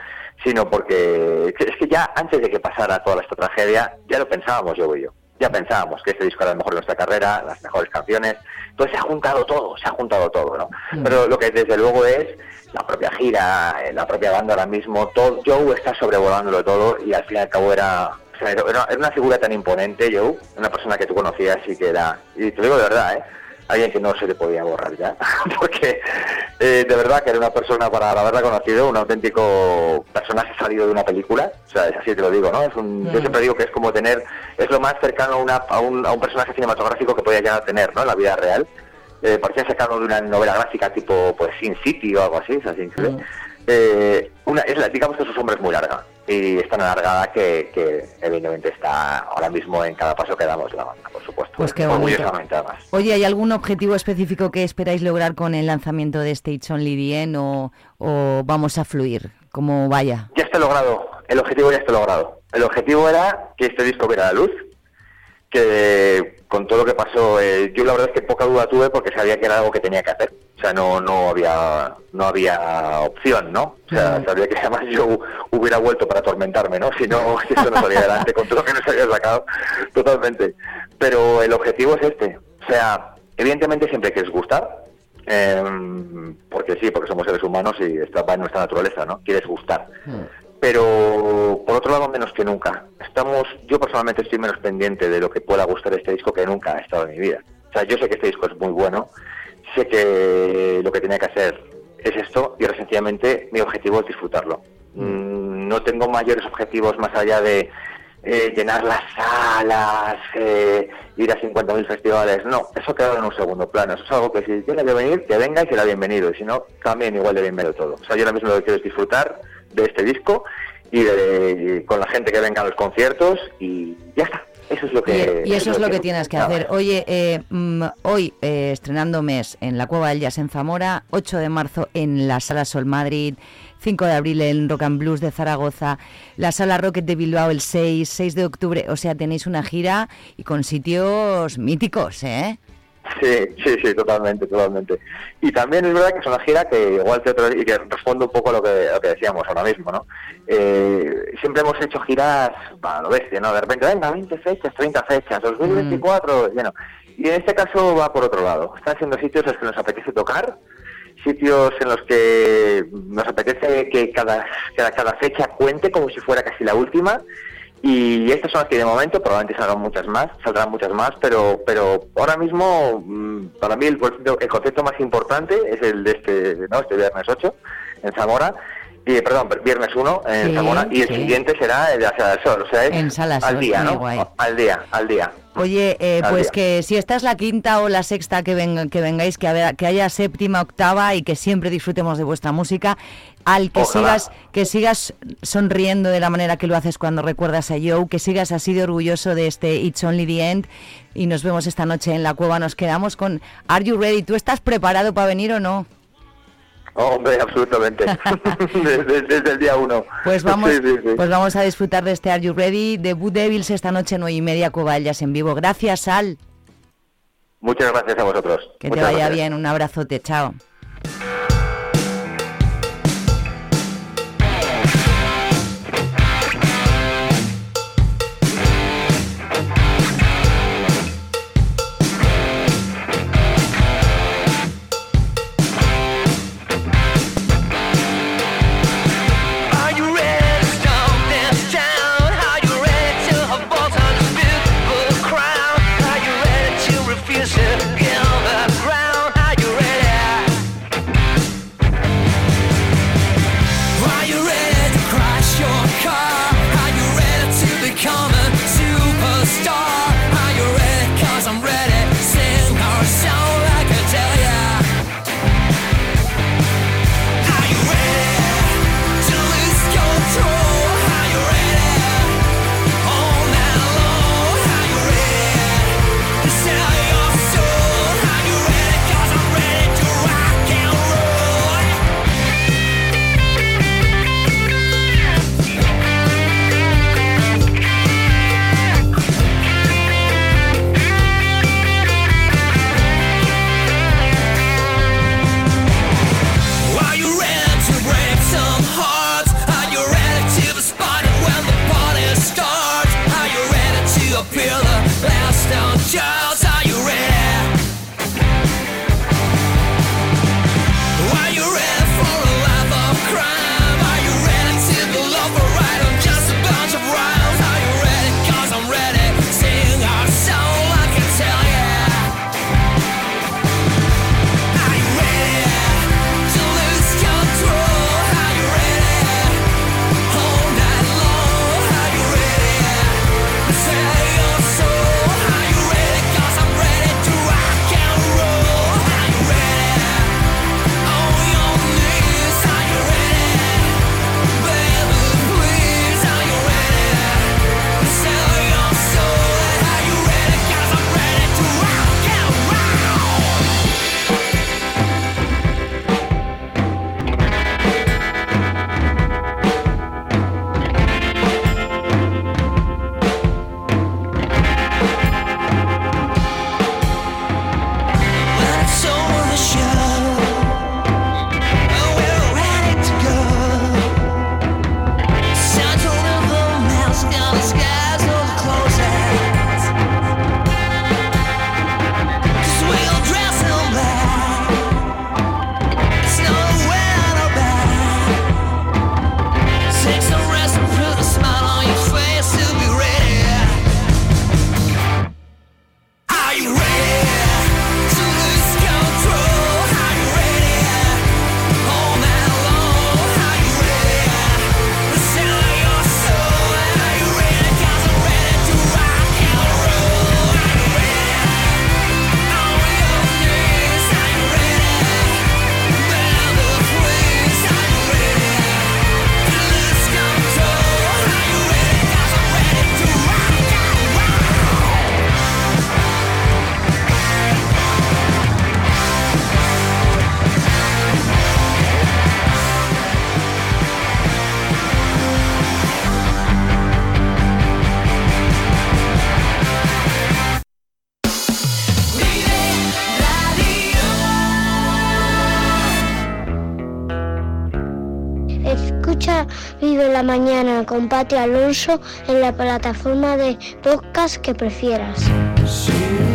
sino porque es que ya antes de que pasara toda esta tragedia, ya lo pensábamos Joe y yo. Ya pensábamos que este disco era el mejor de nuestra carrera, las mejores canciones. Entonces se ha juntado todo, se ha juntado todo, ¿no? Pero lo que desde luego es la propia gira, eh, la propia banda ahora mismo, todo, Joe está sobrevolándolo todo y al fin y al cabo era, o sea, era, una figura tan imponente, Joe, una persona que tú conocías y que era, y te digo de verdad, ¿eh? Alguien que no se le podía borrar ya, porque eh, de verdad que era una persona para haberla conocido, un auténtico personaje salido de una película, o sea, es así te lo digo, ¿no? Es un, Yo siempre digo que es como tener, es lo más cercano a, una- a un, a un personaje cinematográfico que podía llegar a tener, ¿no? En la vida real. Eh, parecía sacado de una novela gráfica tipo, pues, Sin City o algo así, es así, ¿sí? Eh, una, es la, digamos que su sombra es muy larga y es tan alargada que, que evidentemente está ahora mismo en cada paso que damos la banda, por supuesto. Pues qué además. Oye, ¿hay algún objetivo específico que esperáis lograr con el lanzamiento de It's Only End o, o vamos a fluir? Como vaya. Ya está logrado, el objetivo ya está logrado. El objetivo era que este disco viera la luz, que con todo lo que pasó, eh, yo la verdad es que poca duda tuve porque sabía que era algo que tenía que hacer. O sea, no, no había no había opción, ¿no? O sea, sabía que además yo hubiera vuelto para atormentarme, ¿no? Si no, si eso no salía adelante con todo lo que nos había sacado, totalmente. Pero el objetivo es este. O sea, evidentemente siempre quieres gustar, em, porque sí, porque somos seres humanos y está en nuestra naturaleza, ¿no? Quieres gustar pero por otro lado menos que nunca. Estamos, yo personalmente estoy menos pendiente de lo que pueda gustar este disco que nunca ha estado en mi vida. O sea, yo sé que este disco es muy bueno, sé que lo que tenía que hacer es esto y sencillamente mi objetivo es disfrutarlo. Mm, No tengo mayores objetivos más allá de eh, llenar las salas, eh, ir a 50.000 festivales. No, eso queda en un segundo plano. Eso es algo que si tiene que venir, que venga y será bienvenido. Y si no, también igual de bienvenido todo. O sea, yo ahora mismo lo que quiero es disfrutar de este disco y, de- y con la gente que venga a los conciertos y ya está. Eso es lo que... Y eso es lo que tienes que hacer. Oye, eh, mm, hoy eh, estrenando mes en la Cueva del Jazz en Zamora, 8 de marzo en la Sala Sol Madrid, 5 de abril en Rock and Blues de Zaragoza, la Sala Rocket de Bilbao el 6, 6 de octubre, o sea, tenéis una gira y con sitios míticos, ¿eh? Sí, sí, sí, totalmente, totalmente. Y también es verdad que es una gira que igual otro, y que responde un poco a lo que, a lo que decíamos ahora mismo, ¿no? Eh, siempre hemos hecho giras, a lo bestia, ¿no? De repente, venga, 20 fechas, 30 fechas, 2024, bueno. Y en este caso va por otro lado. Están siendo sitios en los que nos apetece tocar, sitios en los que nos apetece que cada, cada, cada fecha cuente como si fuera casi la última. Y estas son las que de momento probablemente salgan muchas más, saldrán muchas más, pero pero ahora mismo mm, para mí el, concepto- el concepto más importante es el de este, ¿no? este viernes 8 en Zamora, y perdón, viernes 1 en Sí, Zamora, y el sí. siguiente será el de la Sala del Sol, o sea, es En al día, ¿no? guay. Al día, al día. Oye, eh, pues que si esta es la quinta o la sexta que, venga- que vengáis, que, haber- que haya séptima, octava y que siempre disfrutemos de vuestra música, al que Ojalá. sigas, que sigas sonriendo de la manera que lo haces cuando recuerdas a Joe, que sigas así de orgulloso de este It's Only the End y nos vemos esta noche en la cueva. Nos quedamos con Are You Ready? ¿Tú estás preparado para venir o no? Hombre, absolutamente. desde, desde el día 1. Pues vamos, Sí, sí, sí. pues vamos a disfrutar de este Are You Ready de Boo Devils esta noche nueve y media Jazz en vivo. Gracias, Al. Muchas gracias a vosotros. Que te vaya gracias. bien. Un abrazote. Chao. Mañana con Pati Alonso en la plataforma de podcast que prefieras.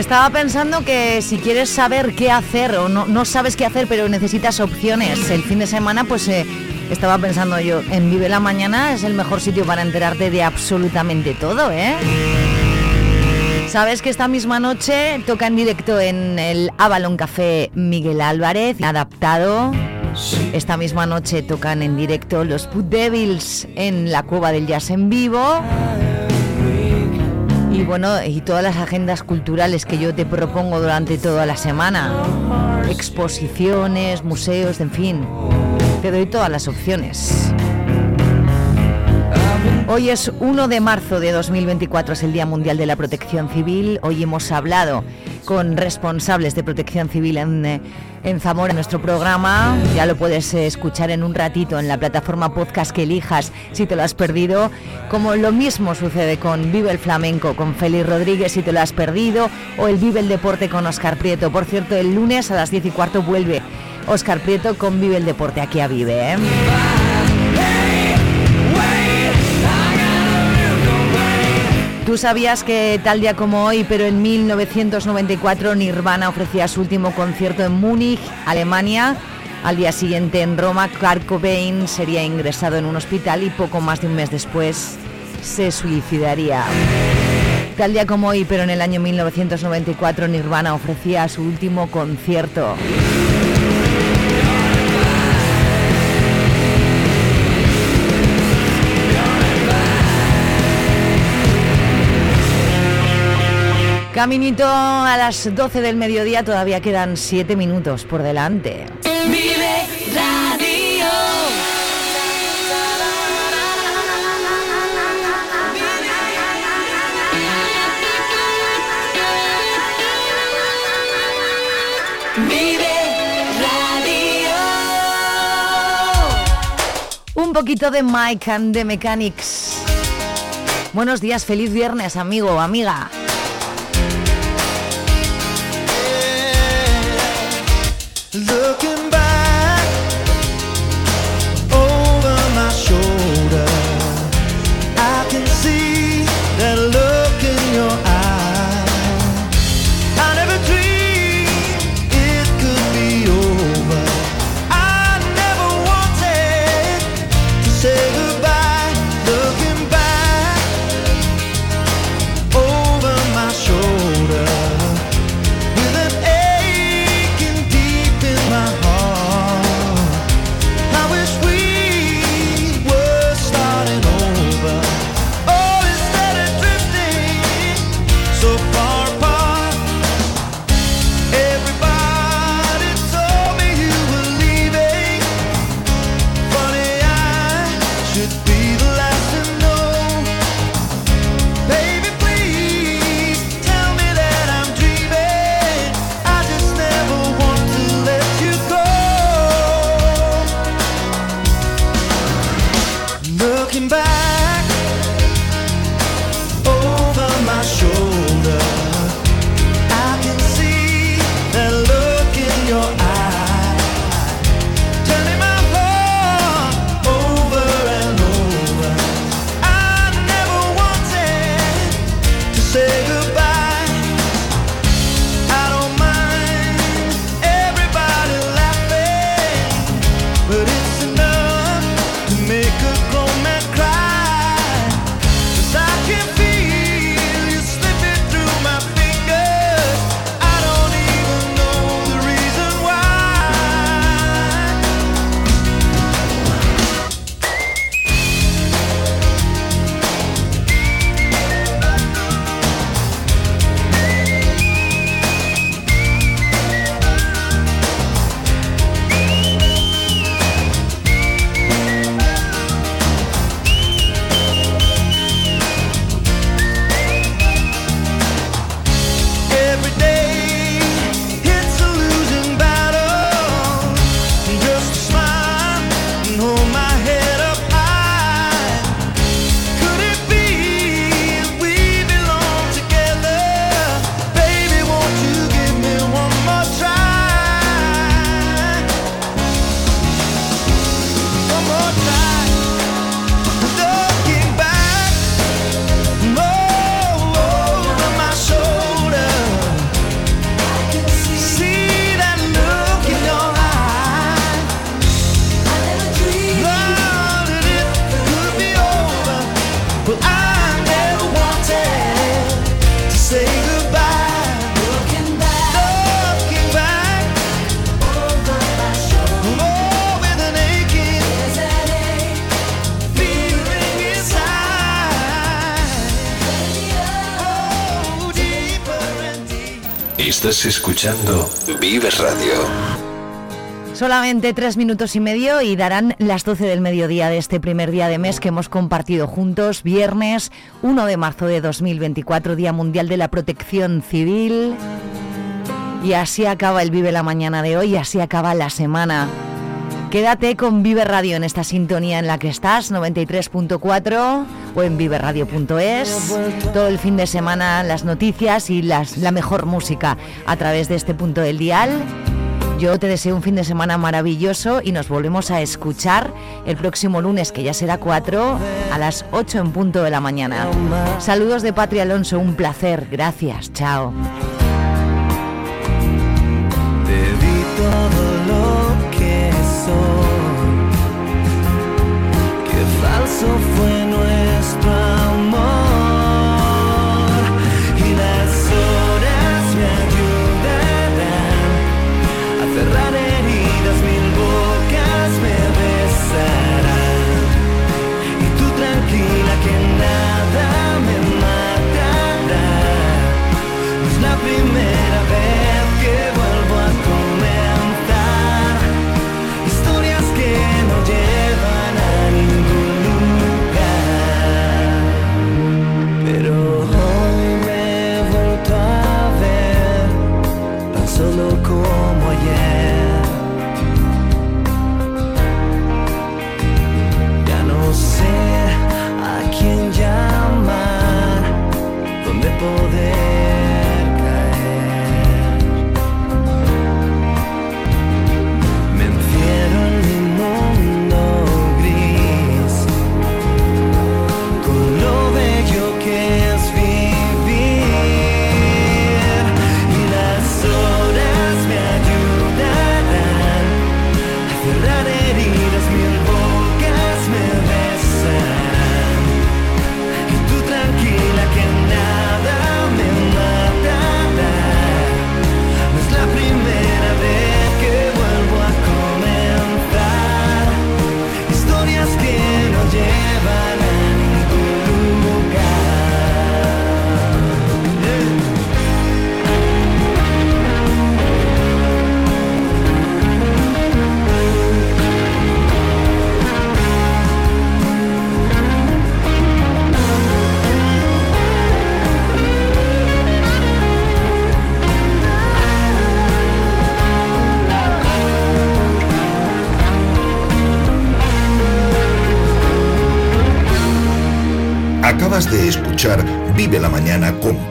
Estaba pensando que si quieres saber qué hacer o no, no sabes qué hacer pero necesitas opciones el fin de semana, pues eh, estaba pensando yo, en Vive la Mañana es el mejor sitio para enterarte de absolutamente todo, ¿eh? Sabes que esta misma noche toca en directo en el Avalon Café Miguel Álvarez, adaptado. Esta misma noche tocan en directo los Put Devils en la Cueva del Jazz en vivo. Y bueno, y todas las agendas culturales que yo te propongo durante toda la semana. Exposiciones, museos, en fin. Te doy todas las opciones. Hoy es 1 de marzo de 2024, es el Día Mundial de la Protección Civil. Hoy hemos hablado con responsables de protección civil en, eh, en Zamora, nuestro programa. Ya lo puedes eh, escuchar en un ratito en la plataforma podcast que elijas si te lo has perdido. Como lo mismo sucede con Vive el Flamenco, con Félix Rodríguez si te lo has perdido, o el Vive el Deporte con Oscar Prieto. Por cierto, el lunes a las 10 y cuarto vuelve Oscar Prieto con Vive el Deporte aquí a Vive. ¿eh? Tú sabías que tal día como hoy, pero en 1994, Nirvana ofrecía su último concierto en Múnich, Alemania. Al día siguiente en Roma, Kurt Cobain sería ingresado en un hospital y poco más de un mes después se suicidaría. Tal día como hoy, pero en el año 1994, Nirvana ofrecía su último concierto. Caminito a las 12 del mediodía, todavía quedan 7 minutos por delante. Vive Radio. Vive Radio. Un poquito de Mike and the Mechanics. Buenos días, feliz viernes, amigo o amiga. Looking Estás escuchando Vive Radio. Solamente tres minutos y medio y darán las 12 del mediodía de este primer día de mes que hemos compartido juntos, viernes 1 de marzo de 2024, Día Mundial de la Protección Civil. Y así acaba el Vive la Mañana de hoy y así acaba la semana. Quédate con Vive Radio en esta sintonía en la que estás, 93.4 o en viveradio.es. Todo el fin de semana las noticias y las, la mejor música a través de este punto del dial. Yo te deseo un fin de semana maravilloso y nos volvemos a escuchar el próximo lunes, que ya será 4, a las 8 en punto de la mañana. Saludos de Patria Alonso, un placer. Gracias, chao. Falso fue nuestro amor.